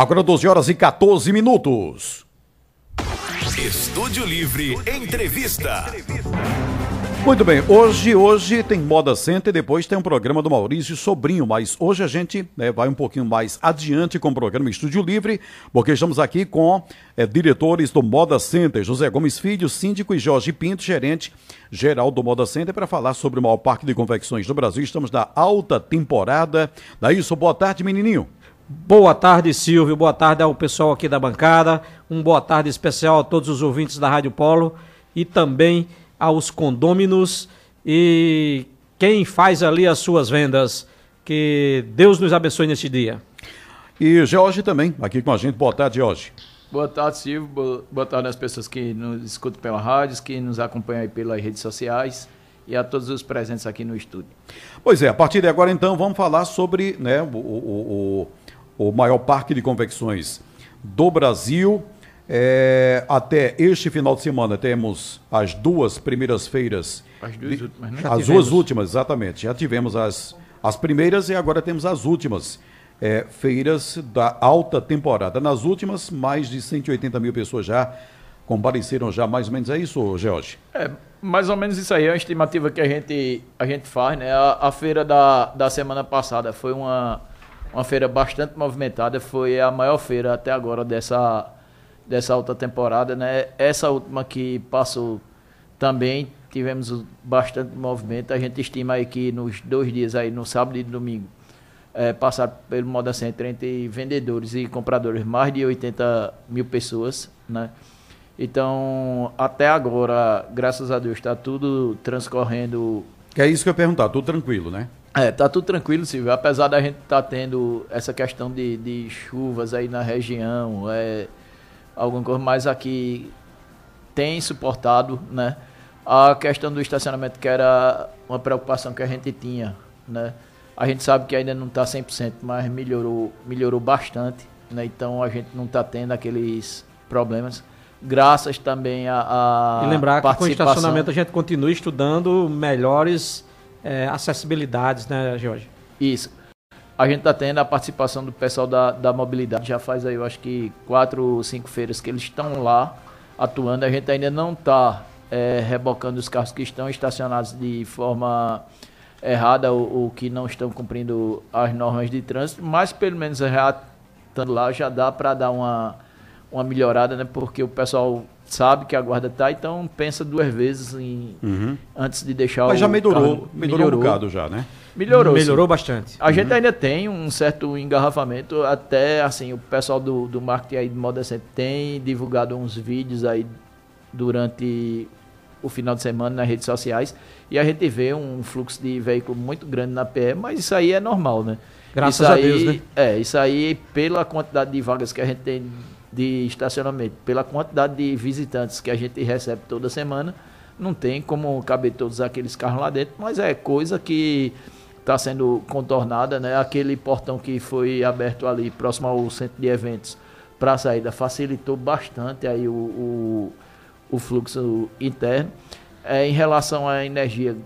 Agora 12 horas e 14 minutos. Estúdio Livre Entrevista. Muito bem, hoje hoje tem Moda Center, depois tem um programa do Maurício Sobrinho, mas hoje a gente né, vai um pouquinho mais adiante com o programa Estúdio Livre, porque estamos aqui com é, diretores do Moda Center, José Gomes Filho, síndico, e Jorge Pinto, gerente geral do Moda Center, para falar sobre o maior parque de confecções do Brasil. Estamos na alta temporada. Daí, isso, boa tarde, menininho. Boa tarde, Silvio. Boa tarde ao pessoal aqui da bancada. Um boa tarde especial a todos os ouvintes da Rádio Polo e também aos condôminos e quem faz ali as suas vendas. Que Deus nos abençoe neste dia. E Jorge também, aqui com a gente. Boa tarde, Jorge. Boa tarde, Silvio. Boa tarde às pessoas que nos escutam pela rádio, que nos acompanham aí pelas redes sociais e a todos os presentes aqui no estúdio. Pois é, a partir de agora então vamos falar sobre né, o, o, o, o maior parque de convecções do Brasil. É, até este final de semana temos as duas primeiras feiras. As duas de, últimas, né? As tivemos. duas últimas, exatamente. Já tivemos as, as primeiras e agora temos as últimas é, feiras da alta temporada. Nas últimas, mais de 180 mil pessoas já compareceram já, mais ou menos é isso, George? É, mais ou menos isso aí, é uma estimativa que a gente, a gente faz, né? A, a feira da, da semana passada foi uma, uma feira bastante movimentada, foi a maior feira até agora dessa dessa alta temporada, né? Essa última que passou também tivemos bastante movimento. A gente estima aí que nos dois dias aí, no sábado e domingo, é, passaram pelo Moda Center entre vendedores e compradores mais de 80 mil pessoas, né? Então, até agora, graças a Deus, está tudo transcorrendo. Que é isso que eu ia perguntar, tudo tranquilo, né? É, tá tudo tranquilo, Silvio. Apesar da gente estar tá tendo essa questão de, de chuvas aí na região, é, alguma coisa, mas aqui tem suportado, né? A questão do estacionamento, que era uma preocupação que a gente tinha, né? A gente sabe que ainda não está 100%, mas melhorou, melhorou bastante, né? Então a gente não está tendo aqueles problemas. Graças também a, a E lembrar que com o estacionamento a gente continua estudando melhores é, acessibilidades, né, Jorge? Isso a gente está tendo a participação do pessoal da, da mobilidade. Já faz aí, eu acho que quatro ou cinco feiras que eles estão lá atuando. A gente ainda não está é, rebocando os carros que estão estacionados de forma errada ou, ou, que não estão cumprindo as normas de trânsito, mas pelo menos já estando lá já dá para dar uma, uma melhorada, né? Porque o pessoal sabe que a guarda está, então pensa duas vezes em, uhum. antes de deixar Mas o já melhorou, carro, melhorou, melhorou um bocado já, né? Melhorou. Melhorou sim. bastante. A uhum. gente ainda tem um certo engarrafamento, até assim, o pessoal do, do marketing aí de moda sempre tem divulgado uns vídeos aí durante o final de semana nas redes sociais e a gente vê um fluxo de veículo muito grande na PE, mas isso aí é normal, né? Graças isso a aí, Deus, né? É, isso aí pela quantidade de vagas que a gente tem de estacionamento, pela quantidade de visitantes que a gente recebe toda semana, não tem como caber todos aqueles carros lá dentro, mas é coisa que está sendo contornada, né? Aquele portão que foi aberto ali próximo ao centro de eventos para a saída facilitou bastante aí o, o, o fluxo interno. É, em relação à energia,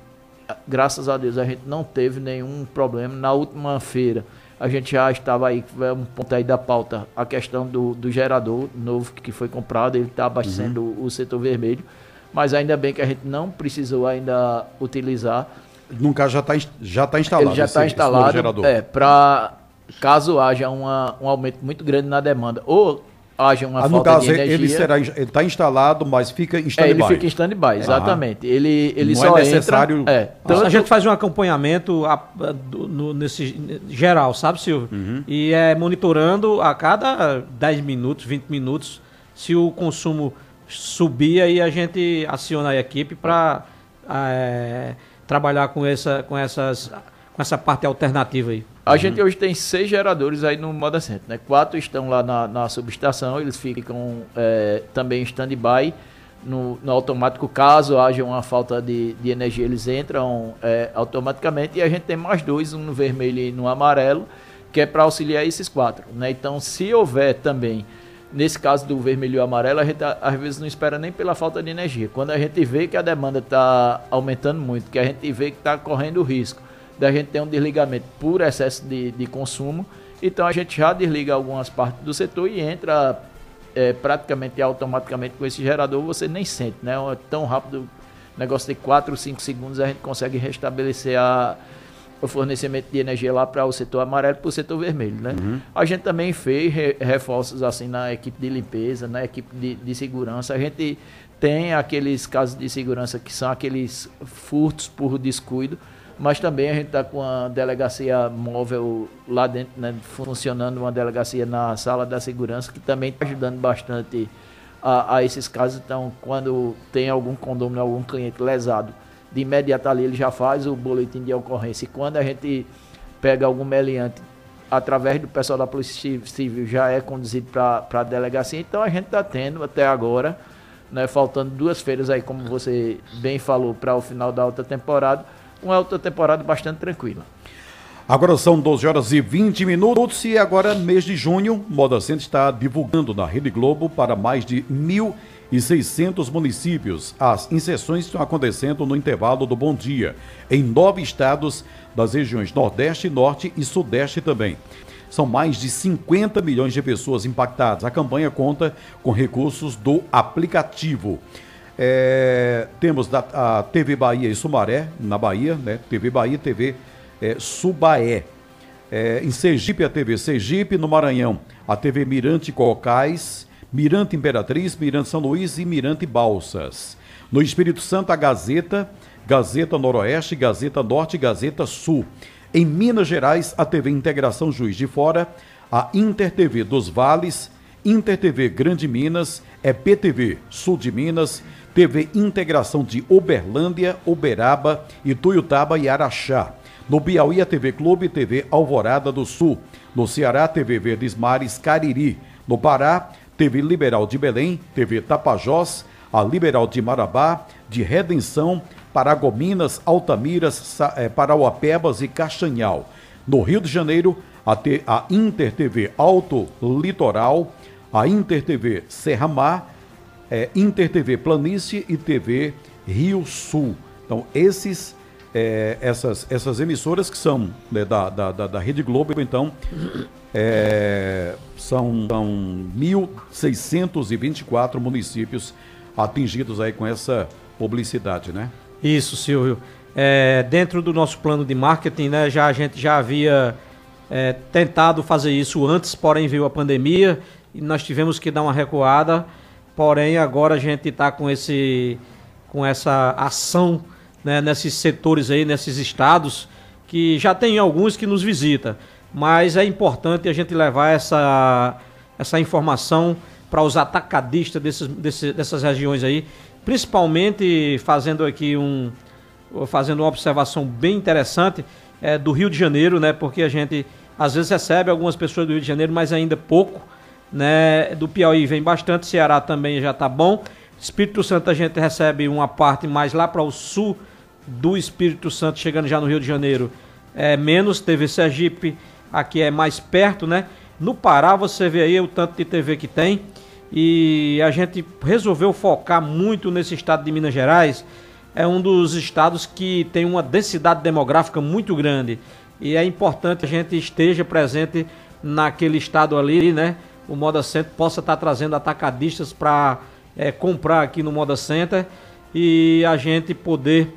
graças a Deus a gente não teve nenhum problema. Na última feira a gente já estava aí, um ponto aí da pauta, a questão do, do gerador novo que foi comprado, ele está abastecendo uhum. o setor vermelho, mas ainda bem que a gente não precisou ainda utilizar. No caso já está já tá instalado. Ele já está instalado, é, para caso haja uma, um aumento muito grande na demanda, ou haja uma ah, falta caso, de energia. Ele será ele está instalado, mas fica em stand-by. É, ele fica em stand-by, exatamente. Ele, ele Não só é necessário. Entra, é, tanto... A gente faz um acompanhamento a, a, do, no, nesse geral, sabe, Silvio? Uhum. E é monitorando a cada 10 minutos, 20 minutos, se o consumo subir, aí a gente aciona a equipe para é, trabalhar com essa, com, essas, com essa parte alternativa aí. A uhum. gente hoje tem seis geradores aí no Moda Center, né? Quatro estão lá na, na subestação, eles ficam é, também em stand-by no, no, automático. Caso haja uma falta de, de energia, eles entram é, automaticamente. E a gente tem mais dois, um no vermelho e no amarelo, que é para auxiliar esses quatro. Né? Então, se houver também, nesse caso do vermelho e amarelo, a gente às vezes não espera nem pela falta de energia. Quando a gente vê que a demanda está aumentando muito, que a gente vê que está correndo risco da gente ter um desligamento por excesso de, de consumo, Então a gente já desliga algumas partes do setor e entra é, praticamente automaticamente com esse gerador, você nem sente, né? É tão rápido, negócio de 4, 5 segundos, a gente consegue restabelecer a, o fornecimento de energia lá para o setor amarelo e para o setor vermelho, né? Uhum. A gente também fez re, reforços assim na equipe de limpeza, na equipe de, de segurança. A gente tem aqueles casos de segurança que são aqueles furtos por descuido, mas também a gente está com a delegacia móvel lá dentro, né, funcionando uma delegacia na sala da segurança, que também está ajudando bastante a, a, esses casos. Então, quando tem algum condomínio, algum cliente lesado, de imediato ali ele já faz o boletim de ocorrência. E quando a gente pega algum meliante através do pessoal da Polícia Civil, já é conduzido para a delegacia. Então, a gente está tendo até agora, né, faltando duas feiras aí, como você bem falou, para o final da outra temporada uma outra temporada bastante tranquila. Agora são 12 horas e 20 minutos e agora, mês de junho, Moda Center está divulgando na Rede Globo para mais de 1.600 municípios. As inserções estão acontecendo no intervalo do Bom Dia, em nove estados das regiões Nordeste, Norte e Sudeste também. São mais de 50 milhões de pessoas impactadas. A campanha conta com recursos do aplicativo. É, temos da, a TV Bahia e Sumaré, na Bahia, né? TV Bahia TV é, Subaé. É, em Sergipe, a TV Sergipe, no Maranhão, a TV Mirante Cocais, Mirante Imperatriz, Mirante São Luís e Mirante Balsas. No Espírito Santo, a Gazeta, Gazeta Noroeste, Gazeta Norte e Gazeta Sul. Em Minas Gerais, a TV Integração Juiz de Fora, a Inter TV dos Vales, Inter TV Grande Minas, é PTV Sul de Minas, TV Integração de Uberlândia, Uberaba, Ituiutaba e Araxá. No Piauí, a TV Clube, TV Alvorada do Sul. No Ceará, TV Verdes Mares, Cariri. No Pará, TV Liberal de Belém, TV Tapajós, a Liberal de Marabá, de Redenção, Paragominas, Altamiras, eh, Parauapebas e Castanhal. No Rio de Janeiro, a, a Inter TV Alto Litoral, a Inter TV Serra Mar, é, Inter TV Planície e TV Rio Sul. Então, esses, é, essas, essas emissoras que são né, da, da, da, da, Rede Globo, então, é, são, são 1.624 municípios atingidos aí com essa publicidade, né? Isso, Silvio. É, dentro do nosso plano de marketing, né, já, a gente já havia é, tentado fazer isso antes, porém veio a pandemia e nós tivemos que dar uma recuada. Porém, agora a gente está com, esse, com essa ação né, nesses setores aí, nesses estados, que já tem alguns que nos visita. Mas é importante a gente levar essa, essa informação para os atacadistas desses, dessas regiões aí, principalmente fazendo aqui um fazendo uma observação bem interessante é, do Rio de Janeiro, né? Porque a gente às vezes recebe algumas pessoas do Rio de Janeiro, mas ainda pouco né? Do Piauí vem bastante, Ceará também já está bom. Espírito Santo a gente recebe uma parte mais lá para o sul do Espírito Santo, chegando já no Rio de Janeiro, é menos. TV Sergipe aqui é mais perto, né? No Pará você vê aí o tanto de TV que tem. E a gente resolveu focar muito nesse estado de Minas Gerais. É um dos estados que tem uma densidade demográfica muito grande. E é importante a gente esteja presente naquele estado ali, né? O Moda Center possa estar trazendo atacadistas para é, comprar aqui no Moda Center e a gente poder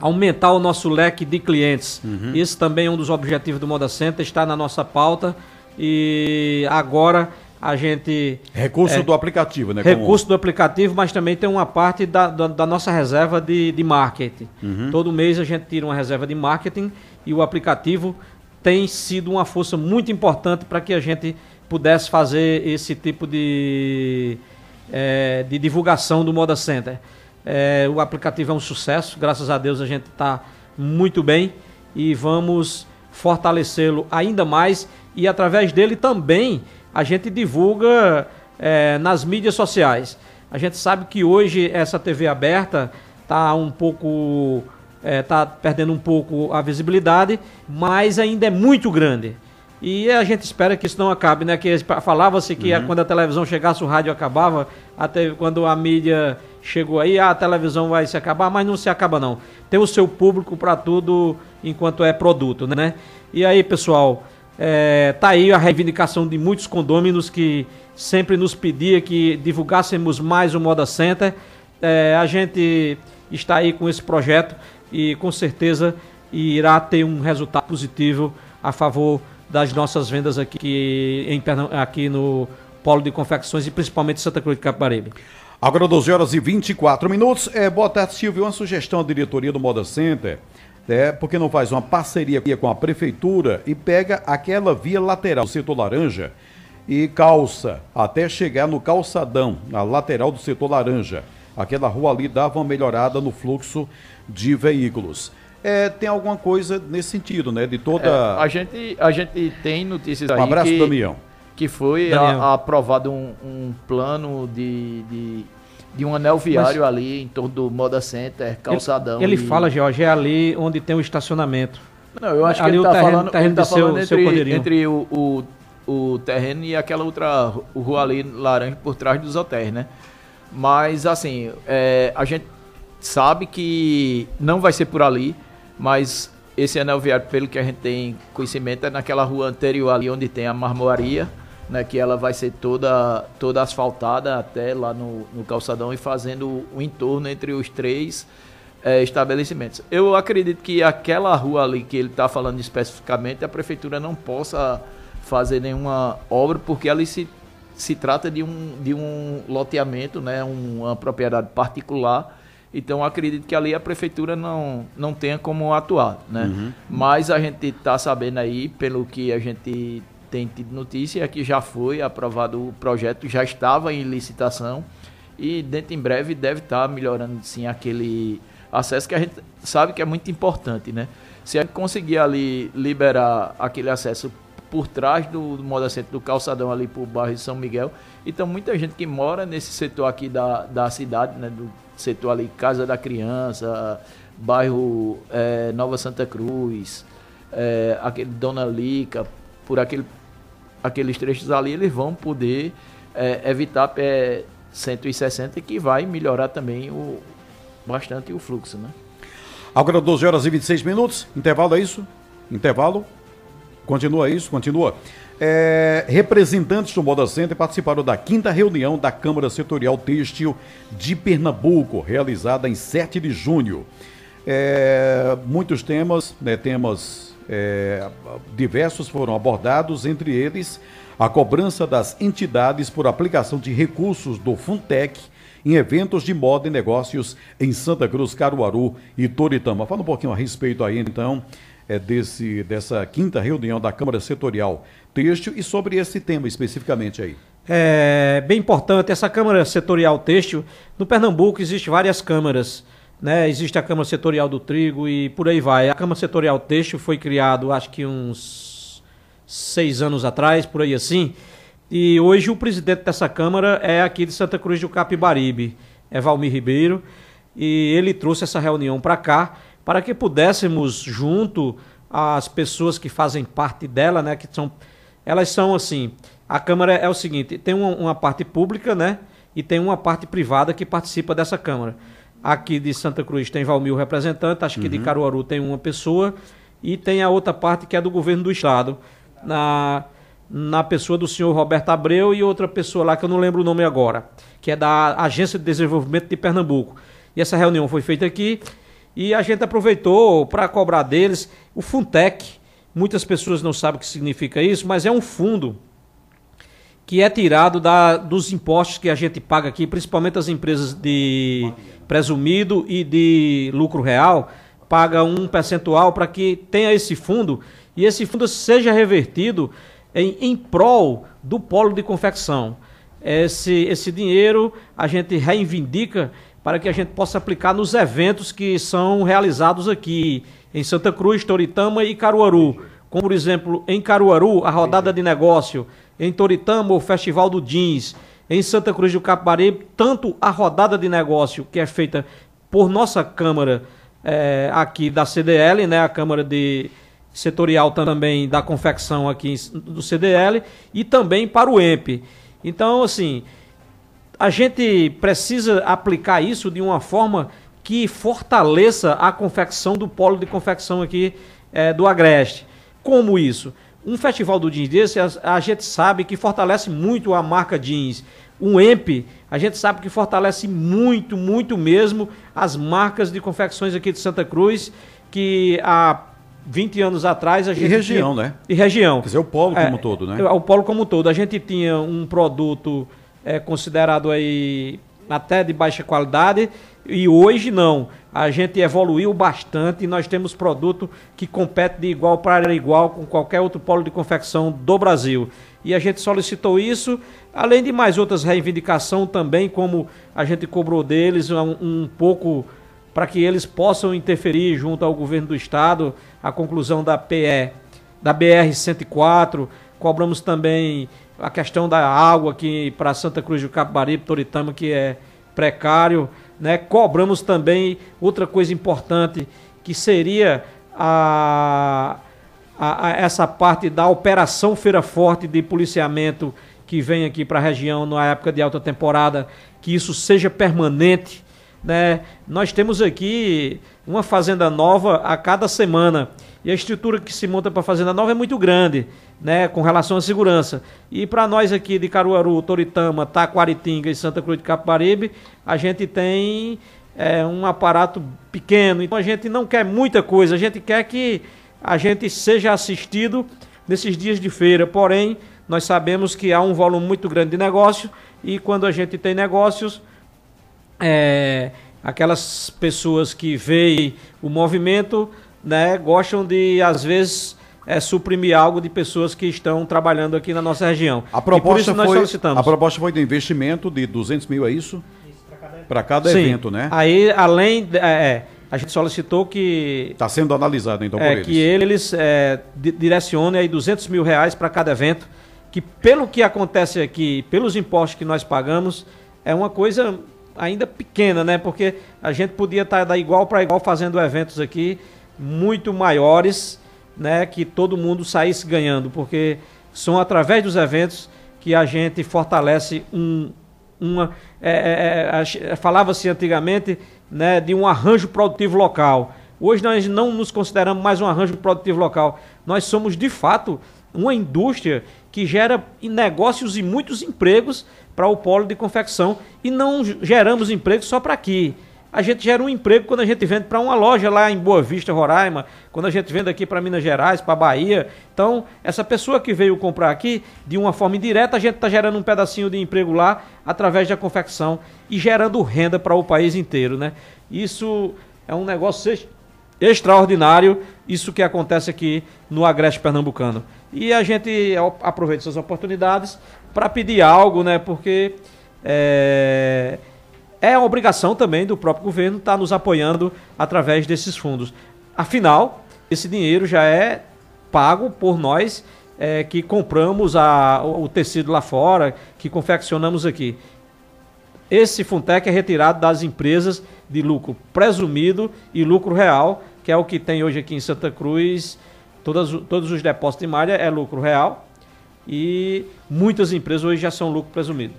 aumentar o nosso leque de clientes. Uhum. Esse também é um dos objetivos do Moda Center, está na nossa pauta e agora a gente... Recurso é, do aplicativo, né? Recurso como... do aplicativo, mas também tem uma parte da, da, da nossa reserva de, de marketing. Uhum. Todo mês a gente tira uma reserva de marketing e o aplicativo tem sido uma força muito importante para que a gente pudesse fazer esse tipo de, é, de divulgação do Moda Center. É, o aplicativo é um sucesso, graças a Deus a gente está muito bem e vamos fortalecê-lo ainda mais e através dele também a gente divulga é, nas mídias sociais. A gente sabe que hoje essa TV aberta está um pouco está é, perdendo um pouco a visibilidade, mas ainda é muito grande. E a gente espera que isso não acabe, né? Que falava-se que uhum. quando a televisão chegasse o rádio acabava, até quando a mídia chegou aí, ah, a televisão vai se acabar, mas não se acaba não. Tem o seu público para tudo enquanto é produto, né? E aí, pessoal, É, tá aí a reivindicação de muitos condôminos que sempre nos pedia que divulgássemos mais o Moda Center. É, a gente está aí com esse projeto e com certeza irá ter um resultado positivo a favor das nossas vendas aqui, em, aqui no Polo de Confecções e principalmente Santa Cruz de Capibaribe. Agora 12 horas e 24 minutos. É, boa tarde, Silvio. Uma sugestão à diretoria do Moda Center. É, porque não faz uma parceria com a prefeitura e pega aquela via lateral do setor laranja e calça até chegar no calçadão, na lateral do setor laranja. Aquela rua ali dava uma melhorada no fluxo de veículos. É, tem alguma coisa nesse sentido, né? De toda. É, a, gente, a gente tem notícias aí. Um abraço, que, Damião. Que foi a, aprovado um, um plano de, de, de, um anel viário Mas, ali em torno do Moda Center, calçadão. Ele, ele e... fala, Jorge, é ali onde tem o estacionamento. Não, eu acho ali que ele está falando, terreno ele tá falando seu, entre, seu entre o, o o terreno e aquela outra rua ali laranja por trás dos hotéis, né? Mas assim, é, a gente sabe que não vai ser por ali, mas esse anel viário, pelo que a gente tem conhecimento, é naquela rua anterior ali onde tem a marmoaria, né, que ela vai ser toda, toda asfaltada até lá no, no calçadão e fazendo o entorno entre os três é, estabelecimentos. Eu acredito que aquela rua ali que ele está falando especificamente, a prefeitura não possa fazer nenhuma obra, porque ali se, se trata de um, de um loteamento, né, uma propriedade particular. Então acredito que ali a prefeitura não, não tenha como atuar, né? Uhum. Mas a gente está sabendo aí, pelo que a gente tem tido notícia, é que já foi aprovado o projeto, já estava em licitação e dentro em breve deve estar tá melhorando sim aquele acesso que a gente sabe que é muito importante, né? Se a gente conseguir ali liberar aquele acesso por trás do, do Moda Centro, do calçadão ali por bairro de São Miguel. Então, muita gente que mora nesse setor aqui da, da cidade, né, do setor ali Casa da Criança, bairro é, Nova Santa Cruz, é, aquele Dona Lica, por aquele, aqueles trechos ali, eles vão poder é, evitar pé 160 que vai melhorar também o, bastante o fluxo, né? Agora 12 horas e 26 minutos, intervalo é isso? Intervalo? Continua isso? Continua. É, representantes do Moda Center participaram da quinta reunião da Câmara Setorial Têxtil de Pernambuco, realizada em 7 de junho. É, muitos temas, né, temas é, diversos foram abordados, entre eles a cobrança das entidades por aplicação de recursos do Funtec em eventos de moda e negócios em Santa Cruz, Caruaru e Toritama. Fala um pouquinho a respeito aí, então, é, desse, dessa quinta reunião da Câmara Setorial Têxtil e sobre esse tema especificamente aí. É bem importante, essa Câmara Setorial Têxtil, no Pernambuco existe várias câmaras, né? Existe a Câmara Setorial do Trigo e por aí vai. A Câmara Setorial Têxtil foi criado acho que uns seis anos atrás, por aí assim, e hoje o presidente dessa Câmara é aqui de Santa Cruz do Capibaribe, é Valmir Ribeiro, e ele trouxe essa reunião para cá para que pudéssemos, junto às pessoas que fazem parte dela, né, que são, elas são assim, a Câmara é o seguinte, tem uma, uma parte pública, né, e tem uma parte privada que participa dessa Câmara. Aqui de Santa Cruz tem Valmir representante, acho que uhum. de Caruaru tem uma pessoa, e tem a outra parte que é do governo do estado, na, na pessoa do senhor Roberto Abreu e outra pessoa lá que eu não lembro o nome agora, que é da Agência de Desenvolvimento de Pernambuco. E essa reunião foi feita aqui e a gente aproveitou para cobrar deles o Funtec. Muitas pessoas não sabem o que significa isso, mas é um fundo que é tirado da, dos impostos que a gente paga aqui, principalmente as empresas de presumido e de lucro real, paga um percentual para que tenha esse fundo e esse fundo seja revertido em, em prol do polo de confecção. Esse, esse dinheiro a gente reivindica para que a gente possa aplicar nos eventos que são realizados aqui em Santa Cruz, Toritama e Caruaru. Como, por exemplo, em Caruaru, a rodada de negócio, em Toritama, o Festival do Jeans, em Santa Cruz do Capibaribe, tanto a rodada de negócio que é feita por nossa Câmara é, aqui da CDL, né, a Câmara de Setorial também da confecção aqui do CDL, e também para o EMP. Então, assim, a gente precisa aplicar isso de uma forma que fortaleça a confecção do polo de confecção aqui é, do Agreste. Como isso? Um festival do jeans desse, a, a gente sabe que fortalece muito a marca jeans. Um EMP, a gente sabe que fortalece muito, muito mesmo as marcas de confecções aqui de Santa Cruz, que há 20 anos atrás a gente. E região, tinha... né? E região. Quer dizer, o polo como é, todo, né? O polo como todo. A gente tinha um produto é, considerado aí até de baixa qualidade e hoje não. A gente evoluiu bastante e nós temos produto que compete de igual para igual com qualquer outro polo de confecção do Brasil. E a gente solicitou isso, além de mais outras reivindicações também, como a gente cobrou deles um, um pouco para que eles possam interferir junto ao governo do estado, a conclusão da PE, da BR 104, cobramos também a questão da água aqui para Santa Cruz do Capibaribe, Toritama, que é precário, né? Cobramos também outra coisa importante, que seria a, a, a essa parte da operação Feira Forte de policiamento que vem aqui para a região na época de alta temporada, que isso seja permanente, né? Nós temos aqui uma fazenda nova a cada semana. E a estrutura que se monta para a fazenda nova é muito grande, né, com relação à segurança. E para nós aqui de Caruaru, Toritama, Taquaritinga e Santa Cruz de Capibaribe, a gente tem é, um aparato pequeno, então a gente não quer muita coisa, a gente quer que a gente seja assistido nesses dias de feira, porém, nós sabemos que há um volume muito grande de negócio. E quando a gente tem negócios, é, aquelas pessoas que veem o movimento né, gostam de, às vezes, é, suprimir algo de pessoas que estão trabalhando aqui na nossa região. A proposta, foi, a proposta foi de investimento de 200 mil, é isso? Para cada, Sim. evento, né? Aí, além. É, é, a gente solicitou que. Está sendo analisado, então, é, por eles. Que eles é, direcionem aí 200 mil reais para cada evento, que pelo que acontece aqui, pelos impostos que nós pagamos, é uma coisa ainda pequena, né? Porque a gente podia estar da igual para igual fazendo eventos aqui muito maiores, né, que todo mundo saísse ganhando, porque são através dos eventos que a gente fortalece um, uma. É, é, é, Falava-se antigamente né, de um arranjo produtivo local. Hoje nós não nos consideramos mais um arranjo produtivo local. Nós somos, de fato, uma indústria que gera negócios e muitos empregos para o polo de confecção. E não geramos empregos só para aqui a gente gera um emprego quando a gente vende para uma loja lá em Boa Vista, Roraima, quando a gente vende aqui para Minas Gerais, para Bahia. Então, essa pessoa que veio comprar aqui, de uma forma indireta, a gente está gerando um pedacinho de emprego lá através da confecção e gerando renda para o país inteiro, né? Isso é um negócio extraordinário, isso que acontece aqui no Agreste Pernambucano. E a gente aproveita essas oportunidades para pedir algo, né? Porque é, é obrigação também do próprio governo estar tá nos apoiando através desses fundos. Afinal, esse dinheiro já é pago por nós é, que compramos a, o tecido lá fora, que confeccionamos aqui. Esse Funtec é retirado das empresas de lucro presumido e lucro real, que é o que tem hoje aqui em Santa Cruz. Todos os depósitos de malha é lucro real e muitas empresas hoje já são lucro presumido.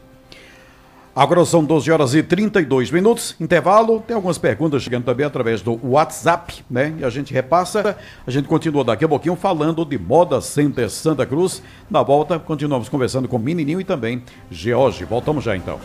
Agora são 12 horas e 32 minutos. Intervalo. Tem algumas perguntas chegando também através do WhatsApp, né? E a gente repassa. A gente continua daqui a pouquinho falando de Moda Center Santa Cruz. Na volta, continuamos conversando com Menininho e também George. Voltamos já então.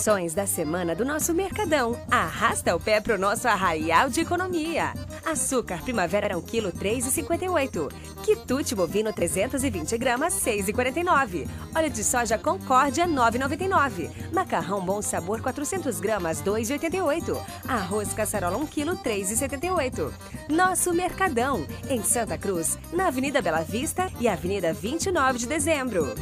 Promoções da semana do nosso Mercadão. Arrasta o pé pro nosso arraial de economia. Açúcar Primavera 1 kg 3,58. Quitute bovino 320 gramas 6,49. Óleo de soja Concórdia 9,99. Macarrão Bom Sabor 400 gramas 2,88. Arroz Caçarola 1 kg 3,78. Nosso Mercadão em Santa Cruz, na Avenida Bela Vista e Avenida 29 de Dezembro.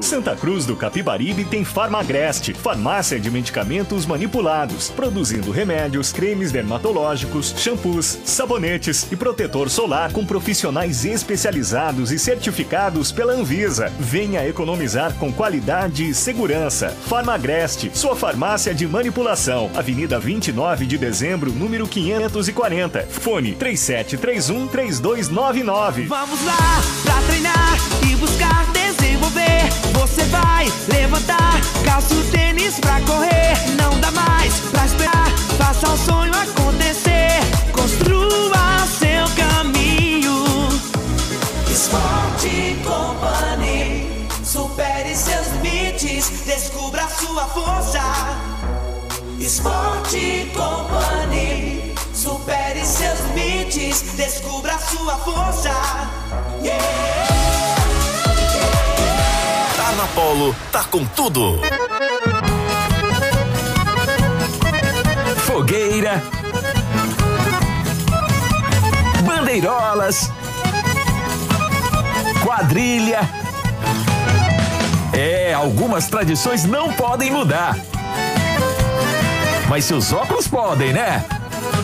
Santa Cruz do Capibaribe tem Farmagreste, farmácia de medicamentos manipulados, produzindo remédios, cremes dermatológicos, shampoos, sabonetes e protetor solar com profissionais especializados e certificados pela Anvisa. Venha economizar com qualidade e segurança. Farmagreste, sua farmácia de manipulação. Avenida 29 de dezembro, número 540. Fone 3731 3299. Vamos lá pra treinar e buscar desenvolver. Você vai levantar, calça o tênis pra correr. Não dá mais pra esperar, faça o sonho acontecer. Construa seu caminho. Esporte Company. Supere seus limites, descubra sua força. Esporte Company. Supere seus limites, descubra sua força. Yeah. Tá na Polo, tá com tudo. Fogueira. Bandeirolas. Quadrilha. É, algumas tradições não podem mudar. Mas seus óculos podem, né?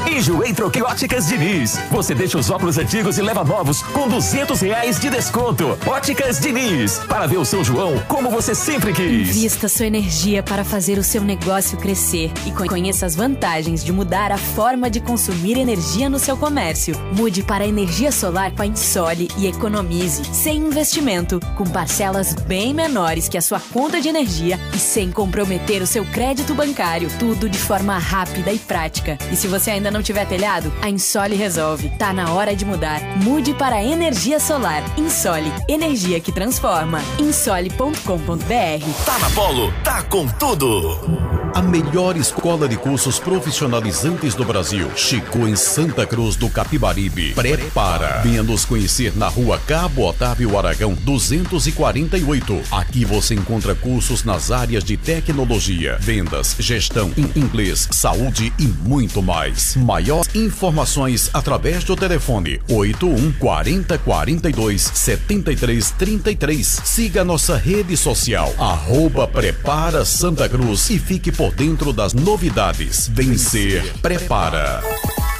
Enjoei Troquei Óticas Diniz. Você deixa os óculos antigos e leva novos com duzentos reais de desconto. Óticas Diniz. Para ver o São João como você sempre quis. Invista sua energia para fazer o seu negócio crescer e conheça as vantagens de mudar a forma de consumir energia no seu comércio. Mude para energia solar com a Insole e economize, sem investimento, com parcelas bem menores que a sua conta de energia e sem comprometer o seu crédito bancário. Tudo de forma rápida e prática. E se você ainda não tiver telhado, a Insole resolve. Tá na hora de mudar. Mude para a energia solar. Insole, energia que transforma. Insole.com.br. Tá na Polo, tá com tudo. A melhor escola de cursos profissionalizantes do Brasil chegou em Santa Cruz do Capibaribe. Prepara! Venha nos conhecer na rua Cabo Otávio Aragão 248. Aqui você encontra cursos nas áreas de tecnologia, vendas, gestão, inglês, saúde e muito mais. Maiores informações através do telefone 81 40 42 73 33. Siga nossa rede social, arroba Prepara Santa Cruz e fique por dentro das novidades. Vencer, prepara.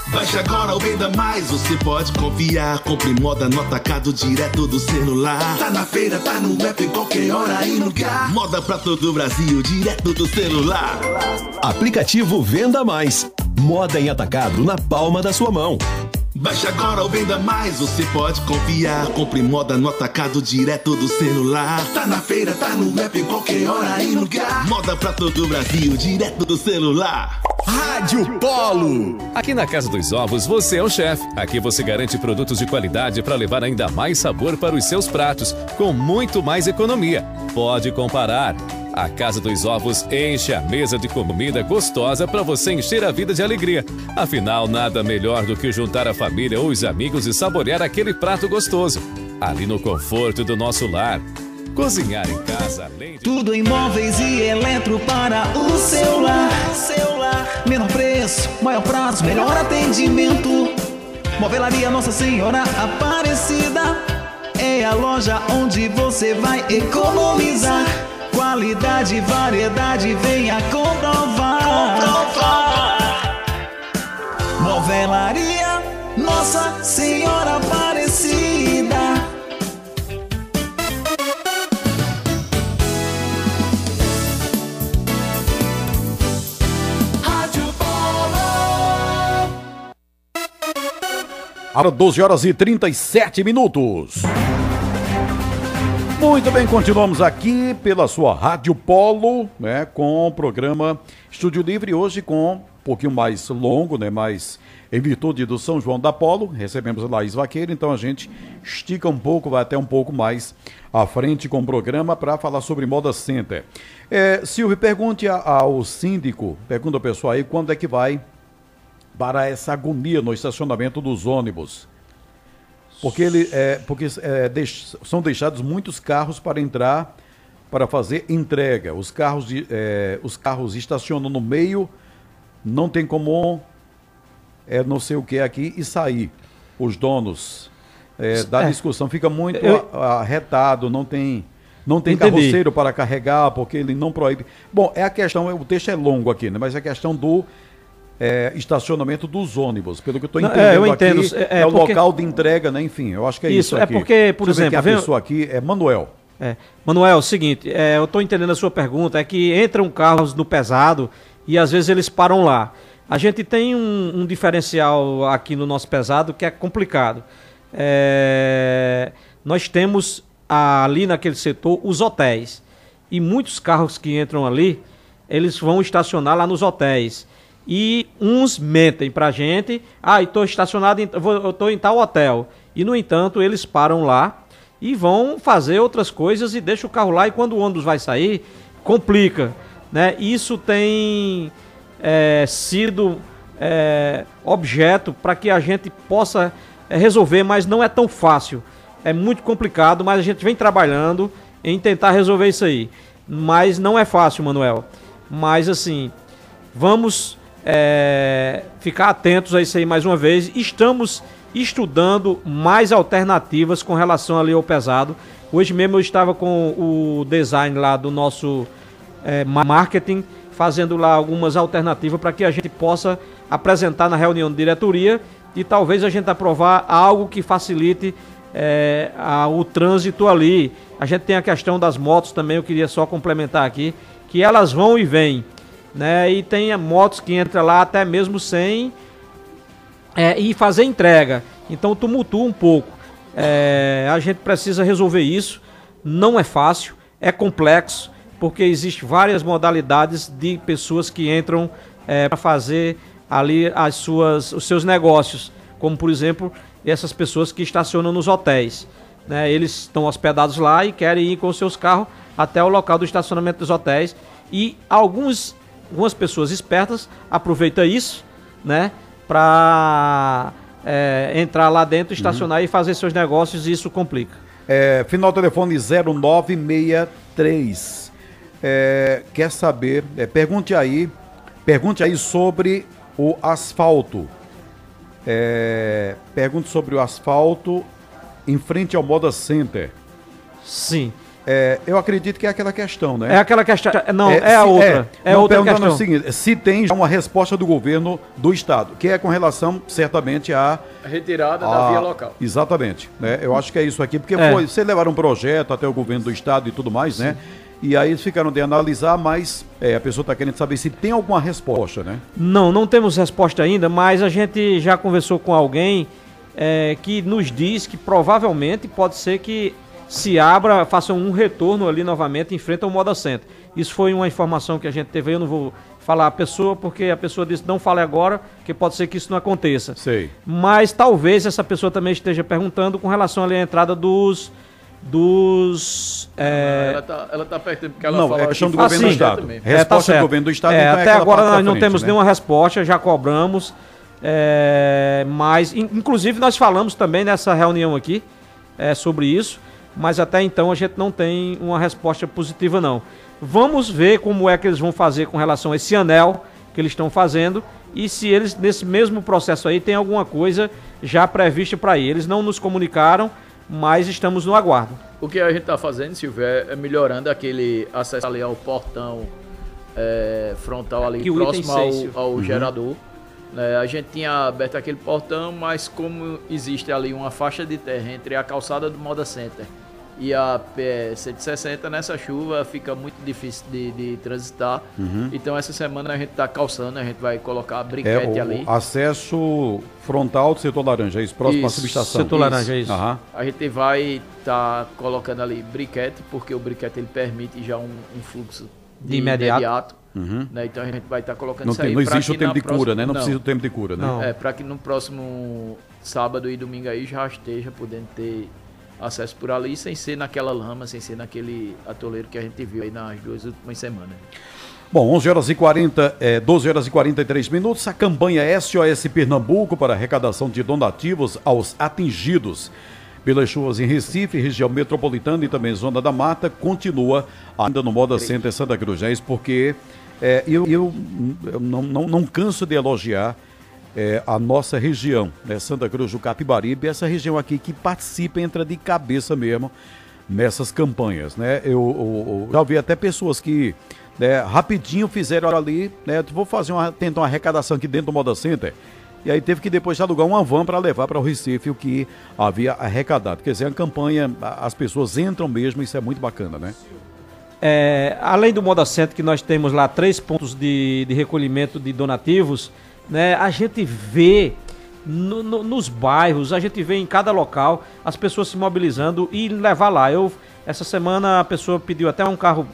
Baixe agora o Venda Mais, você pode confiar. Compre moda no atacado direto do celular. Tá na feira, tá no app, em qualquer hora e lugar. Moda pra todo o Brasil, direto do celular. Aplicativo Venda Mais. Moda em atacado na palma da sua mão. Baixe agora o Venda Mais, você pode confiar. Compre moda no atacado direto do celular. Tá na feira, tá no app, qualquer hora e lugar. Moda pra todo o Brasil, direto do celular. Rádio Polo. Aqui na Casa dos Ovos você é o chefe. Aqui você garante produtos de qualidade para levar ainda mais sabor para os seus pratos, com muito mais economia. Pode comparar. A Casa dos Ovos enche a mesa de comida gostosa para você encher a vida de alegria. Afinal, nada melhor do que juntar a família ou os amigos e saborear aquele prato gostoso. Ali no conforto do nosso lar. Cozinhar em casa, além de... Tudo em móveis e eletro para o seu lar. Menor preço, maior prazo, melhor atendimento. Movelaria Nossa Senhora Aparecida. É a loja onde você vai economizar. Qualidade e variedade, venha comprovar. comprovar. Movelaria Nossa Senhora Aparecida. Rádio Polo. Agora 12 horas e 37 minutos. Muito bem, continuamos aqui pela sua Rádio Polo, né, com o programa Estúdio Livre, hoje com um pouquinho mais longo, né, mas em virtude do São João da Polo, recebemos a Laís Vaqueiro, então a gente estica um pouco, vai até um pouco mais à frente com o programa para falar sobre Moda Center. É, Silvio, pergunte ao síndico, pergunta ao pessoal aí, quando é que vai para essa agonia no estacionamento dos ônibus? Porque, ele, é, porque é, deix- são deixados muitos carros para entrar, para fazer entrega. Os carros, de, é, os carros estacionam no meio, não tem como é, não sei o que aqui e sair. Os donos é, da É. discussão fica muito Eu- arretado, não tem Não tem Entendi. carroceiro para carregar, porque ele não proíbe. Bom, é a questão, o texto é longo aqui, né? Mas é a questão do é, estacionamento dos ônibus. Pelo que eu estou Não, entendendo é, eu entendo. aqui, É, é, é o porque- local de entrega, né? Enfim, eu acho que é isso, Isso, é aqui. porque, por Deixa exemplo, é a vem- pessoa aqui é Manuel. É. Manuel, é o seguinte, é, eu estou entendendo a sua pergunta, é que entram carros no pesado e às vezes eles param lá. A gente tem um, um diferencial aqui no nosso pesado que é complicado. É, nós temos ali naquele setor os hotéis. E muitos carros que entram ali, eles vão estacionar lá nos hotéis. E uns mentem pra gente, ah, estou estacionado, em, vou- eu estou em tal hotel. E no entanto, eles param lá e vão fazer outras coisas e deixam o carro lá e quando o ônibus vai sair, complica. Né? Isso tem é, sido é, objeto para que a gente possa é, resolver, mas não é tão fácil. É muito complicado, mas a gente vem trabalhando em tentar resolver isso aí. Mas não é fácil, Manuel. Mas assim, vamos é, ficar atentos a isso aí mais uma vez. Estamos estudando mais alternativas com relação ali ao pesado. Hoje mesmo eu estava com o design lá do nosso é, ma- marketing, fazendo lá algumas alternativas para que a gente possa apresentar na reunião de diretoria e talvez a gente aprovar algo que facilite é, a- o trânsito ali. A gente tem a questão das motos também, eu queria só complementar aqui, que elas vão e vêm, né? E tem motos que entram lá até mesmo sem é, e fazer entrega. Então tumultua um pouco. É, a gente precisa resolver isso. Não é fácil, é complexo, porque existem várias modalidades de pessoas que entram para fazer ali as suas, os seus negócios, como por exemplo essas pessoas que estacionam nos hotéis. né? Eles estão hospedados lá e querem ir com seus carros até o local do estacionamento dos hotéis. E alguns, algumas pessoas espertas aproveitam isso, né? Para entrar lá dentro, estacionar e fazer seus negócios e isso complica. É, final telefone 0963. É, quer saber? é, pergunte aí. Pergunte aí sobre o asfalto. É, pergunte sobre o asfalto em frente ao Moda Center. Sim. É, eu acredito que é aquela questão, né? É aquela questão. Não, é, a se- outra. É, não, outra questão. o seguinte: se tem já uma resposta do governo do estado, que é com relação, certamente, à A retirada Ah, da via local. Exatamente. Né? Eu acho que é isso aqui, porque É. foi, vocês levaram um projeto até o governo do estado e tudo mais, né? E aí eles ficaram de analisar, mas é, a pessoa está querendo saber se tem alguma resposta, né? Não, não temos resposta ainda, mas a gente já conversou com alguém é, que nos diz que provavelmente pode ser que se abra, faça um retorno ali novamente em frente ao Moda Center. Isso foi uma informação que a gente teve, eu não vou falar a pessoa, porque a pessoa disse não fale agora, que pode ser que isso não aconteça. Sei. Mas talvez essa pessoa também esteja perguntando com relação ali à entrada dos. dos. é, Ela tá, ela tá perguntando porque ela Não, falou é questão que do governo do estado. também. Resposta tá do governo do estado, É, então é até agora nós pra não frente, temos né? nenhuma resposta, já cobramos. é, mas, in- inclusive, nós falamos também nessa reunião aqui é, sobre isso, mas até então a gente não tem uma resposta positiva, não. Vamos ver como é que eles vão fazer com relação a esse anel que eles estão fazendo e se eles, nesse mesmo processo aí, tem alguma coisa já prevista para. Eles não nos comunicaram, mas estamos no aguardo. O que a gente está fazendo, Silvio, é é melhorando aquele acesso ali ao portão é, frontal ali Aqui próximo ao, seis, Silvio. ao Uhum. gerador. né? a gente tinha aberto aquele portão, mas como existe ali uma faixa de terra entre a calçada do Moda Center e a P160, nessa chuva fica muito difícil de, de transitar. Uhum. Então essa semana a gente está calçando, a gente vai colocar a É briquete o ali. acesso frontal do setor laranja, é isso, próximo à subestação. setor laranja, é isso. Aham. A gente vai estar colocando ali briquete, porque o briquete ele permite já um, um fluxo de, De imediato. Uhum. né? Então a gente vai estar colocando Não, isso tem- aí. não existe o tempo de cura, próxima- né? Não, precisa do tempo de cura, né? Não. É, para que no próximo sábado e domingo aí já esteja podendo ter acesso por ali, sem ser naquela lama, sem ser naquele atoleiro que a gente viu aí nas duas últimas semanas. Bom, 11 horas e 40, é, 12 horas e 43 minutos, a campanha SOS Pernambuco para arrecadação de donativos aos atingidos pelas chuvas em Recife, região metropolitana e também zona da mata, continua ainda no Moda Center Santa Cruz. É isso porque é, eu, eu, eu não, não, não canso de elogiar é, a nossa região, né, Santa Cruz do Capibaribe, essa região aqui que participa, entra de cabeça mesmo nessas campanhas, né? Eu, eu- eu já vi até pessoas que né, rapidinho fizeram ali, né? Vou fazer uma, tentar uma arrecadação aqui dentro do Moda Center. E aí teve que depois alugar uma van para levar para o Recife o que havia arrecadado. Quer dizer, a campanha, as pessoas entram mesmo, isso é muito bacana, né? É, além do Moda Center, que nós temos lá três pontos de, de recolhimento de donativos, né, a gente vê no- no- nos bairros, a gente vê em cada local as pessoas se mobilizando e levar lá. Eu, essa semana a pessoa pediu até um carro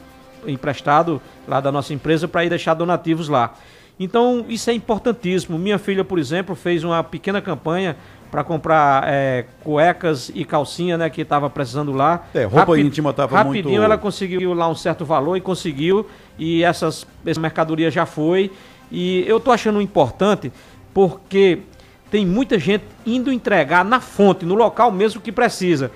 emprestado lá da nossa empresa para ir deixar donativos lá. Então isso é importantíssimo. Minha filha, por exemplo, fez uma pequena campanha para comprar é, cuecas e calcinha, né, que estava precisando lá. É, roupa íntima tava rapidinho muito- ela conseguiu lá um certo valor e conseguiu e essas essa mercadoria já foi e eu tô achando importante porque tem muita gente indo entregar na fonte, no local mesmo que precisa.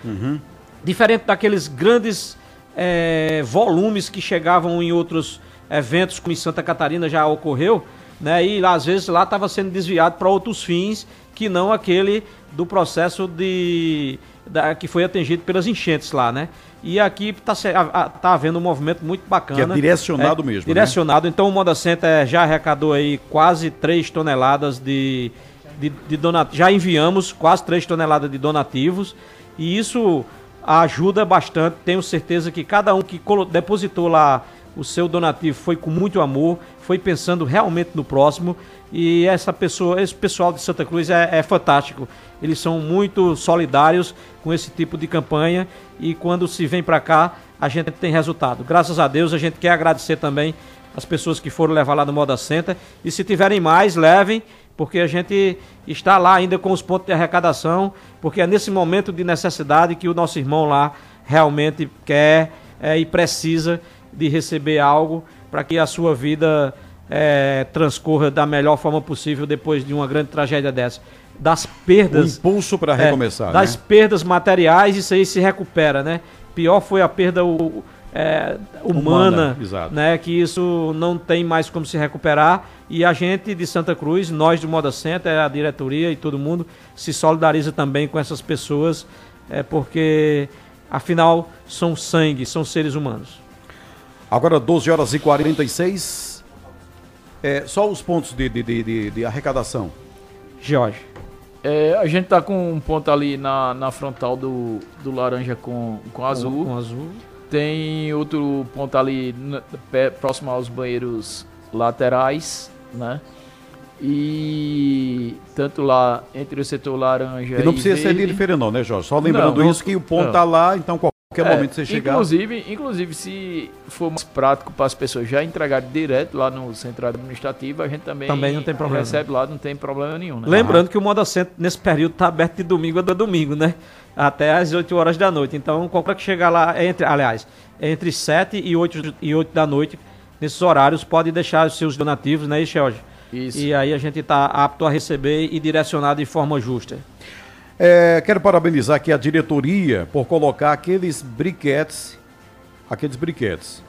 Diferente daqueles grandes eh, volumes que chegavam em outros eventos, como em Santa Catarina já ocorreu, né? E lá, às vezes lá estava sendo desviado para outros fins que não aquele do processo de da- que foi atingido pelas enchentes lá, né? E aqui está tá havendo um movimento muito bacana. Que é direcionado mesmo, né? Direcionado. Então o Moda Center já arrecadou aí quase 3 toneladas de, de, de donativos. Já enviamos quase 3 toneladas de donativos. E isso ajuda bastante. Tenho certeza que cada um que depositou lá o seu donativo foi com muito amor, foi pensando realmente no próximo. E essa pessoa, esse pessoal de Santa Cruz é, é fantástico. Eles são muito solidários com esse tipo de campanha e quando se vem para cá, a gente tem resultado. Graças a Deus, a gente quer agradecer também as pessoas que foram levar lá no Moda Center. E se tiverem mais, levem, porque a gente está lá ainda com os pontos de arrecadação, porque é nesse momento de necessidade que o nosso irmão lá realmente quer é, e precisa de receber algo para que a sua vida é, transcorra da melhor forma possível depois de uma grande tragédia dessa. Das perdas. O impulso para É, recomeçar, das né? perdas materiais, isso aí se recupera, né? Pior foi a perda o- é, humana, Humana, né? Que isso não tem mais como se recuperar. E a gente de Santa Cruz, nós do Moda Center, a diretoria e todo mundo, se solidariza também com essas pessoas, é, porque afinal são sangue, são seres humanos. Agora 12 horas e 46. É, só os pontos de, de, de, de- de arrecadação. Jorge. É, a gente tá com um ponto ali na, na frontal do, do laranja com, com azul. Com azul. Tem outro ponto ali na- pé- próximo aos banheiros laterais, né? E tanto lá entre o setor laranja E não precisa ser de verde- diferente não, né, Jorge? Só lembrando Não, isso que o ponto não. tá lá, então qualquer É, momento você chegar... Inclusive, inclusive, se for mais prático para as pessoas já entregarem direto lá no centro administrativo, a gente também, Também não tem problema. recebe lá, não tem problema nenhum. Né? Lembrando que o Moda Center nesse período está aberto de domingo a domingo, né? Até às 8 horas da noite. Então, qualquer que chegar lá, é entre, aliás, é entre 7 e 8, e 8 da noite, nesses horários, pode deixar os seus donativos, né, Jorge? Isso. E aí a gente está apto a receber e direcionar de forma justa. É, quero parabenizar aqui a diretoria por colocar aqueles briquetes, aqueles briquetes.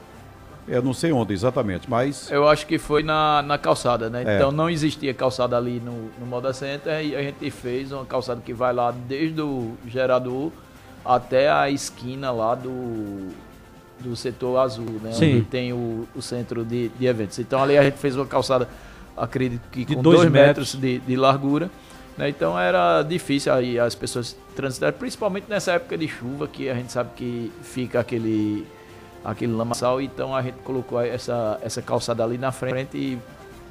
Eu não sei onde exatamente, mas Eu acho que foi na, na calçada, né? É. Então não existia calçada ali no, no Moda Center e a gente fez uma calçada que vai lá desde o gerador até a esquina lá do, do setor azul, né? Sim. Onde tem o, o centro de, de eventos. Então ali a gente fez uma calçada, acredito que De com dois 2 metros. metros de, de largura. Né? Então era difícil aí as pessoas transitarem, principalmente nessa época de chuva, que a gente sabe que fica aquele aquele lamaçal, então a gente colocou essa, essa calçada ali na frente e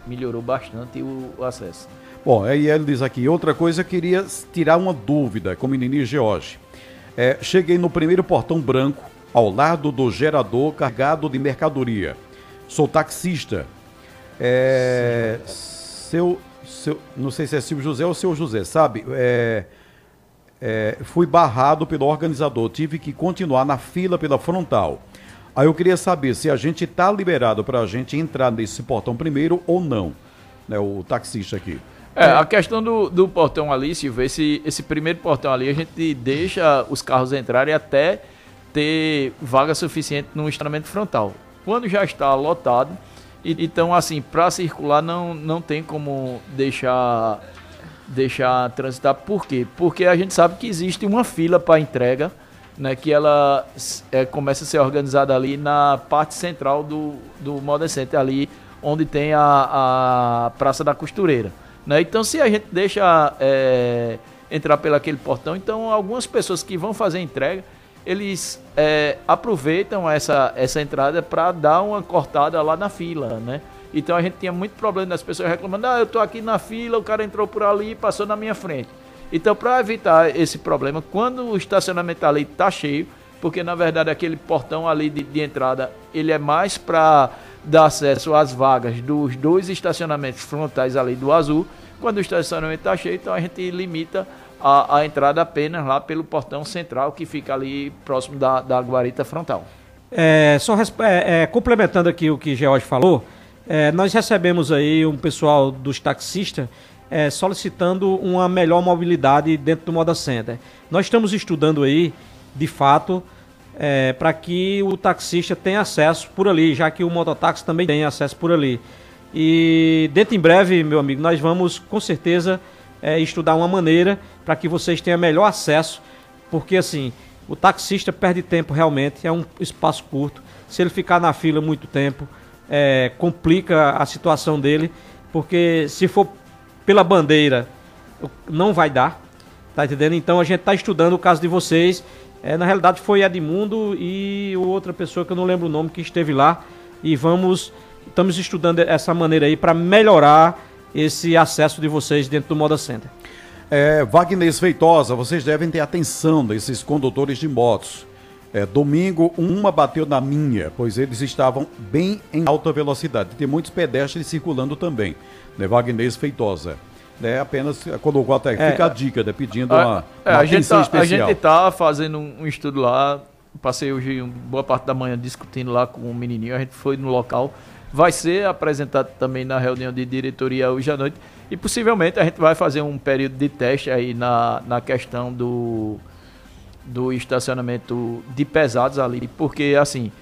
melhorou bastante o, o acesso. Bom, aí ele diz aqui, outra coisa, eu queria tirar uma dúvida com o menininho George. É, cheguei no primeiro portão branco, ao lado do gerador carregado de mercadoria. Sou taxista. É, seu, seu, não sei se é Silvio José ou seu José, sabe? É, é, fui barrado pelo organizador, tive que continuar na fila pela frontal. Aí eu queria saber se a gente está liberado para a gente entrar nesse portão primeiro ou não, né, o taxista aqui. É, a questão do, do portão ali, Silvio, esse, esse primeiro portão ali, a gente deixa os carros entrarem até ter vaga suficiente no estacionamento frontal. Quando já está lotado, então assim, para circular não, não tem como deixar deixar transitar. Por quê? Porque a gente sabe que existe uma fila para entrega né, que ela é, começa a ser organizada ali na parte central do, do Moda Center, ali onde tem a, a Praça da Costureira. Né? Então, se a gente deixa é, entrar pelo aquele portão, então algumas pessoas que vão fazer entrega, eles é, aproveitam essa, essa entrada para dar uma cortada lá na fila, né? Então a gente tinha muito problema das pessoas reclamando, ah, eu estou aqui na fila, o cara entrou por ali e passou na minha frente. Então, para evitar esse problema, quando o estacionamento ali está cheio, porque na verdade aquele portão ali de, de entrada, ele é mais para dar acesso às vagas dos dois estacionamentos frontais ali do azul. Quando o estacionamento está cheio, então a gente limita a, a, entrada apenas lá pelo portão central que fica ali próximo da, da guarita frontal. É, só é, é, complementando aqui o que George falou, é, nós recebemos aí um pessoal dos taxistas é, solicitando uma melhor mobilidade dentro do Moda Center. Nós estamos estudando aí, de fato, é, para que o taxista tenha acesso por ali, já que o mototáxi também tem acesso por ali. E dentro em breve, meu amigo, nós vamos com certeza é, estudar uma maneira para que vocês tenham melhor acesso, porque assim, o taxista perde tempo realmente, é um espaço curto. Se ele ficar na fila muito tempo, é, complica a situação dele, porque se for pela bandeira não vai dar, tá entendendo? Então a gente está estudando o caso de vocês. É, na realidade foi Edmundo e outra pessoa que eu não lembro o nome que esteve lá e vamos estamos estudando essa maneira aí para melhorar esse acesso de vocês dentro do Moda Center. É, Wagner Feitosa, vocês devem ter atenção desses condutores de motos. É, domingo, uma bateu na minha, pois eles estavam bem em alta velocidade. Tem muitos pedestres circulando também né, Wagner Feitosa. Né, apenas colocou até é, fica a dica, né, pedindo a, uma, é, uma a gente tá, especial. A gente está fazendo um estudo lá, passei hoje boa parte da manhã discutindo lá com o um menininho, a gente foi no local, vai ser apresentado também na reunião de diretoria hoje à noite e possivelmente a gente vai fazer um período de teste aí na, na questão do, do estacionamento de pesados ali, porque assim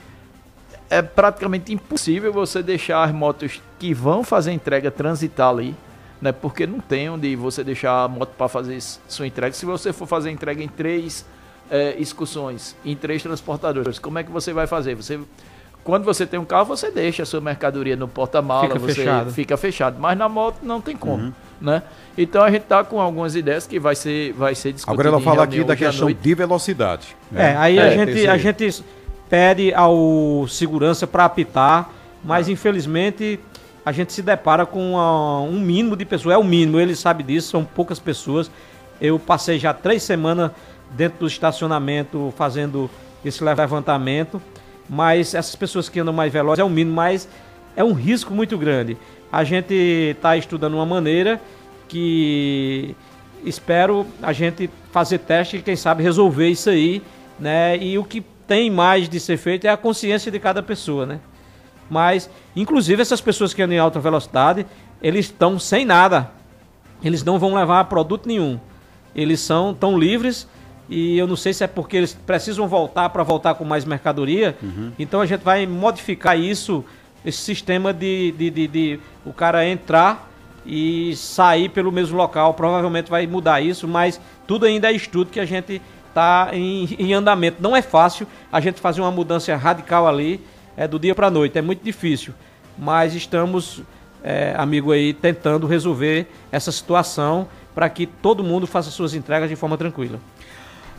é praticamente impossível você deixar as motos que vão fazer entrega transitar ali, né? Porque não tem onde você deixar a moto para fazer sua entrega. Se você for fazer entrega em três é, excursões, em três transportadores, como é que você vai fazer? Você quando você tem um carro, você deixa a sua mercadoria no porta-mala, você fechado. fica fechado. Mas na moto não tem como, uhum. né? Então a gente tá com algumas ideias que vai ser, vai ser discutido. Agora ela fala aqui da questão de velocidade. Né? É, aí é, a gente, a gente pede ao segurança para apitar, mas infelizmente a gente se depara com um mínimo de pessoas. É o mínimo, ele sabe disso, são poucas pessoas. Eu passei já três semanas dentro do estacionamento fazendo esse levantamento, mas essas pessoas que andam mais velozes é o mínimo, mas é um risco muito grande. A gente está estudando uma maneira que espero a gente fazer teste e quem sabe resolver isso aí, né? E o que tem mais de ser feito é a consciência de cada pessoa, né? Mas, inclusive, essas pessoas que andam em alta velocidade, eles estão sem nada. Eles não vão levar produto nenhum. Eles são tão livres e eu não sei se é porque eles precisam voltar para voltar com mais mercadoria. Uhum. Então a gente vai modificar isso, esse sistema de, de, de, de, o cara entrar e sair pelo mesmo local. Provavelmente vai mudar isso, mas tudo ainda é estudo que a gente está em, em, andamento. Não é fácil a gente fazer uma mudança radical ali é, do dia para a noite, é muito difícil. Mas estamos, é, amigo aí, tentando resolver essa situação para que todo mundo faça suas entregas de forma tranquila.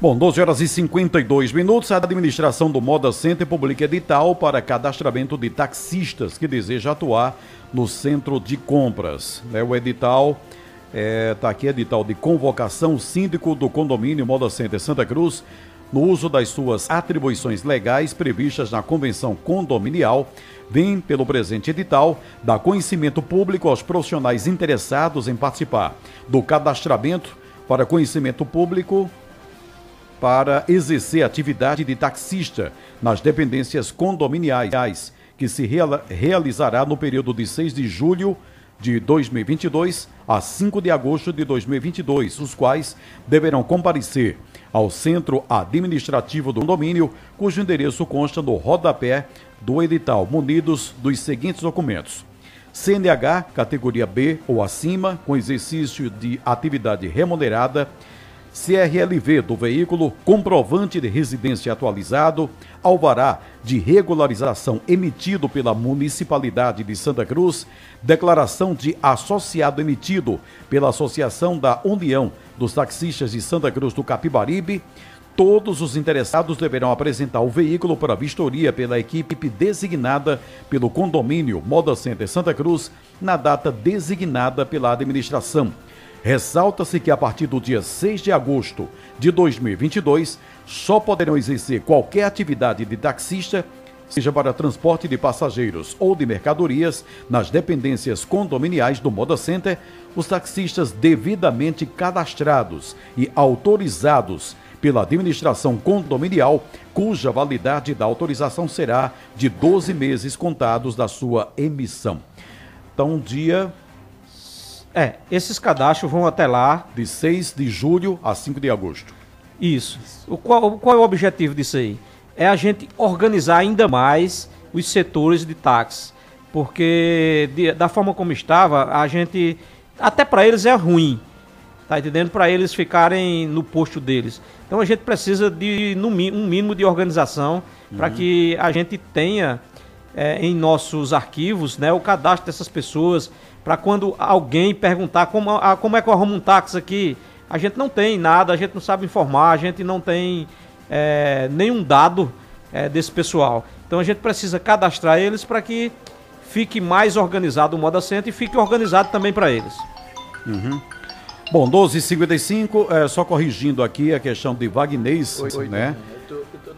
Bom, 12 horas e 52 minutos. A administração do Moda Center publica edital para cadastramento de taxistas que desejam atuar no centro de compras. É, o edital Está é, tá aqui edital de convocação síndico do condomínio Moda Center Santa Cruz no uso das suas atribuições legais previstas na convenção condominial, vem pelo presente edital dar conhecimento público aos profissionais interessados em participar do cadastramento para conhecimento público para exercer atividade de taxista nas dependências condominiais, que se realizará no período de 6 de julho de 2022 a 5 de agosto de 2022, os quais deverão comparecer ao centro administrativo do condomínio, cujo endereço consta no rodapé do edital, munidos dos seguintes documentos: CNH, categoria B ou acima, com exercício de atividade remunerada, CRLV do veículo, comprovante de residência atualizado, alvará de regularização emitido pela Municipalidade de Santa Cruz, declaração de associado emitido pela Associação da União dos Taxistas de Santa Cruz do Capibaribe, Todos os interessados deverão apresentar o veículo para vistoria pela equipe designada pelo condomínio Moda Center Santa Cruz na data designada pela administração. Ressalta-se que a partir do dia 6 de agosto de 2022, só poderão exercer qualquer atividade de taxista, seja para transporte de passageiros ou de mercadorias, nas dependências condominiais do Moda Center, os taxistas devidamente cadastrados e autorizados pela administração condominial, cuja validade da autorização será de 12 meses contados da sua emissão. Então, dia. É, esses cadastros vão até lá. De 6 de julho a 5 de agosto. Isso. O qual, qual é o objetivo disso aí? É a gente organizar ainda mais os setores de táxi. Porque de, da forma como estava, a gente. Até para eles é ruim Tá entendendo? Para eles ficarem no posto deles. Então a gente precisa de no, um mínimo de organização uhum. para que a gente tenha é, em nossos arquivos né, o cadastro dessas pessoas. Para quando alguém perguntar como, a, como é que eu arrumo um táxi aqui, a gente não tem nada, a gente não sabe informar, a gente não tem é, nenhum dado é, desse pessoal. Então a gente precisa cadastrar eles para que fique mais organizado o Moda Center e fique organizado também para eles. Uhum. Bom, 12h55, é, só corrigindo aqui a questão de Vagnês, né?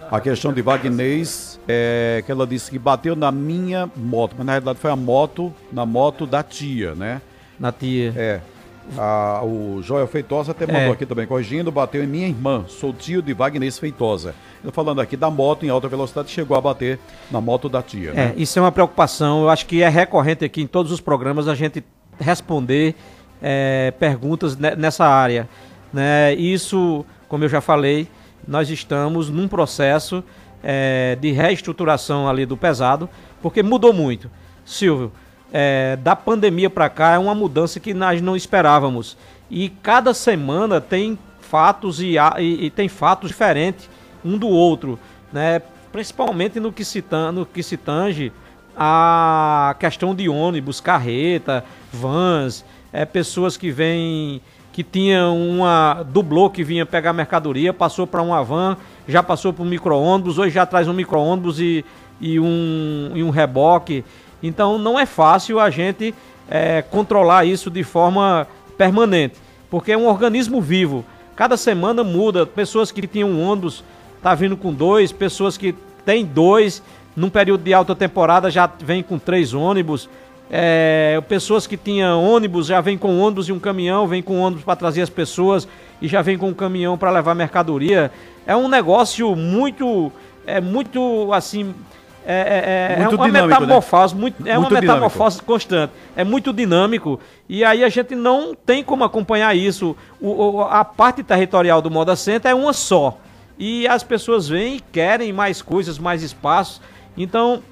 A questão de Vagnês, é, que ela disse que bateu na minha moto, mas na realidade foi a moto, na moto da tia, né? Na tia. É. A, o Joel Feitosa até mandou é. aqui também, corrigindo, bateu em minha irmã, sou tio de Vagnês Feitosa. Eu falando aqui da moto em alta velocidade, chegou a bater na moto da tia. É, né? isso é uma preocupação, eu acho que é recorrente aqui em todos os programas a gente responder é, perguntas nessa área. Né? Isso, como eu já falei, nós estamos num processo é, de reestruturação ali do pesado, porque mudou muito. Silvio, é, da pandemia para cá é uma mudança que nós não esperávamos. E cada semana tem fatos e, e, e tem fatos diferentes um do outro, né? principalmente no que se, no que se tange a questão de ônibus, carreta, vans, é, pessoas que vêm que tinha uma dublô que vinha pegar mercadoria, passou para uma van, já passou para um micro-ônibus, hoje já traz um micro-ônibus e, e, um, e um reboque. Então não é fácil a gente é, controlar isso de forma permanente, porque é um organismo vivo. Cada semana muda, pessoas que tinham um ônibus tá vindo com dois, pessoas que têm dois, num período de alta temporada já vem com três ônibus. É, pessoas que tinham ônibus já vem com ônibus e um caminhão, vem com ônibus para trazer as pessoas e já vem com um caminhão para levar mercadoria. É um negócio muito, é muito assim, é, é, é uma dinâmico, né? metamorfose, né? muito, é muito uma metamorfose dinâmico. constante. É muito dinâmico e aí a gente não tem como acompanhar isso. O, o, a parte territorial do Moda Center é uma só e as pessoas vêm e querem mais coisas, mais espaços. Então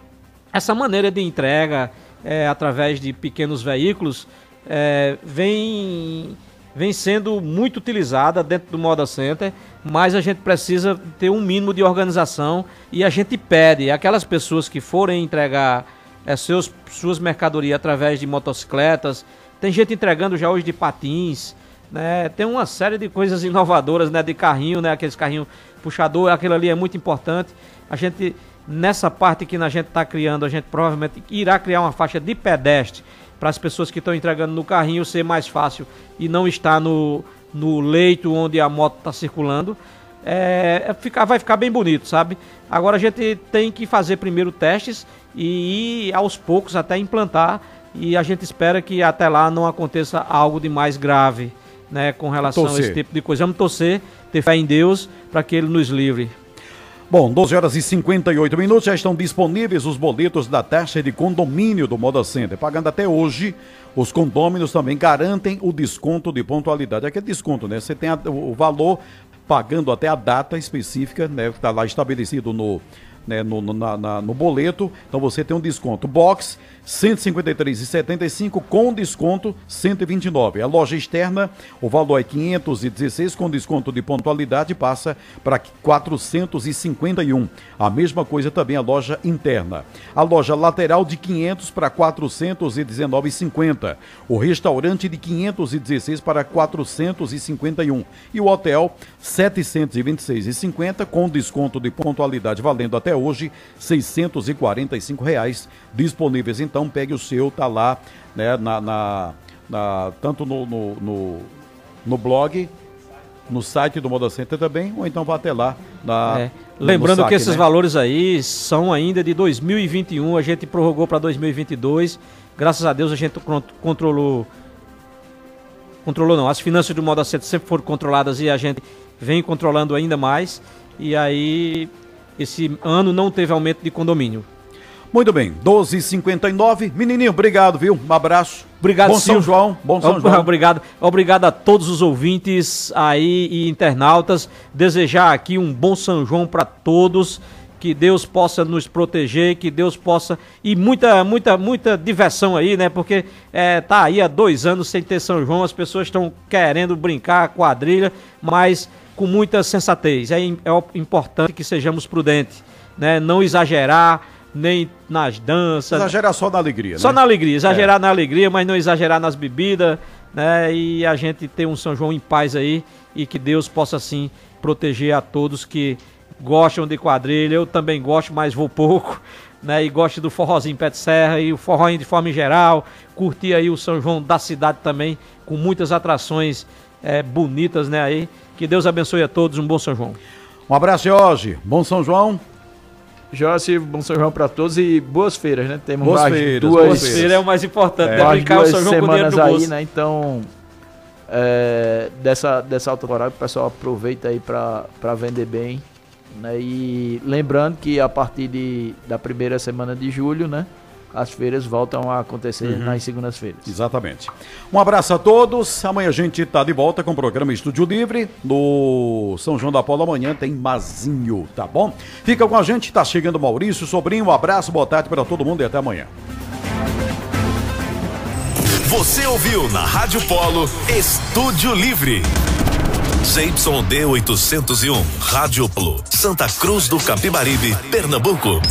essa maneira de entrega é, através de pequenos veículos, é, vem, vem sendo muito utilizada dentro do Moda Center, mas a gente precisa ter um mínimo de organização e a gente pede aquelas pessoas que forem entregar é, seus, suas mercadorias através de motocicletas, tem gente entregando já hoje de patins, né? Tem uma série de coisas inovadoras, né? De carrinho, né? Aqueles carrinhos puxador, aquilo ali é muito importante. A gente Nessa parte que a gente está criando, a gente provavelmente irá criar uma faixa de pedestre para as pessoas que estão entregando no carrinho ser mais fácil e não estar no, no leito onde a moto está circulando. É, é, ficar, vai ficar bem bonito, sabe? Agora a gente tem que fazer primeiro testes e ir aos poucos até implantar e a gente espera que até lá não aconteça algo de mais grave, né, com relação torcer. a esse tipo de coisa. Vamos torcer, ter fé em Deus para que ele nos livre. Bom, 12 horas e 58 minutos, já estão disponíveis os boletos da taxa de condomínio do Moda Center. Pagando até hoje, os condôminos também garantem o desconto de pontualidade. Aquele desconto, né? Você tem o valor pagando até a data específica, né? Que está lá estabelecido no, né, no, na, na, no boleto. Então você tem um desconto. Box 153,75 com desconto 129. A loja externa, o valor é 516 com desconto de pontualidade passa para 451. A mesma coisa também a loja interna. A loja lateral de 500 para 419,50. O restaurante de 516 para 451 e o hotel 726,50 com desconto de pontualidade valendo até hoje 645 reais disponíveis. Então pegue o seu, tá lá, né, na, na, na tanto no, no, no, no, blog, no site do Moda Center também, ou então vá até lá. Na, é. Lembrando saque, que esses né? valores aí são ainda de 2021, a gente prorrogou para 2022. Graças a Deus a gente controlou controlou não, as finanças do Moda Center sempre foram controladas e a gente vem controlando ainda mais. E aí esse ano não teve aumento de condomínio. Muito bem, 12h59. Menininho, obrigado, viu? Um abraço. Obrigado, Bom São João. Bom São João. Obrigado. Obrigado a todos os ouvintes aí e internautas. Desejar aqui um bom São João para todos. Que Deus possa nos proteger, que Deus possa. E muita, muita, muita diversão aí, né? Porque é, tá aí há dois anos sem ter São João, as pessoas estão querendo brincar, quadrilha, mas com muita sensatez. É, é importante que sejamos prudentes, né? Não exagerar nem nas danças. Exagerar só na alegria, Só né? na alegria, exagerar é. na alegria, mas não exagerar nas bebidas, né? E a gente ter um São João em paz aí e que Deus possa assim proteger a todos que gostam de quadrilha. Eu também gosto, mas vou pouco, né? E gosto do forrozinho pé de serra e o forrozinho de forma geral. Curtir aí o São João da cidade também, com muitas atrações é, bonitas, né? Aí. Que Deus abençoe a todos, um bom São João. Um abraço, Jorge. Bom São João. Jorge, bom São João para todos e boas feiras, né? Temos boas feiras, duas boas feiras é o mais importante, é. brincar o São João semanas com aí, né? Então, é, dessa, dessa alta horário, o pessoal aproveita aí para vender bem. Né? E lembrando que a partir de, da primeira semana de julho, né? As feiras voltam a acontecer uhum. nas segundas-feiras. Exatamente. Um abraço a todos. Amanhã a gente está de volta com o programa Estúdio Livre. No São João da Paula amanhã tem Mazinho, tá bom? Fica com a gente, tá chegando Maurício, sobrinho. Um abraço, boa tarde para todo mundo e até amanhã. Você ouviu na Rádio Polo Estúdio Livre. ZYD 801, Rádio Polo, Santa Cruz do Capibaribe, Pernambuco.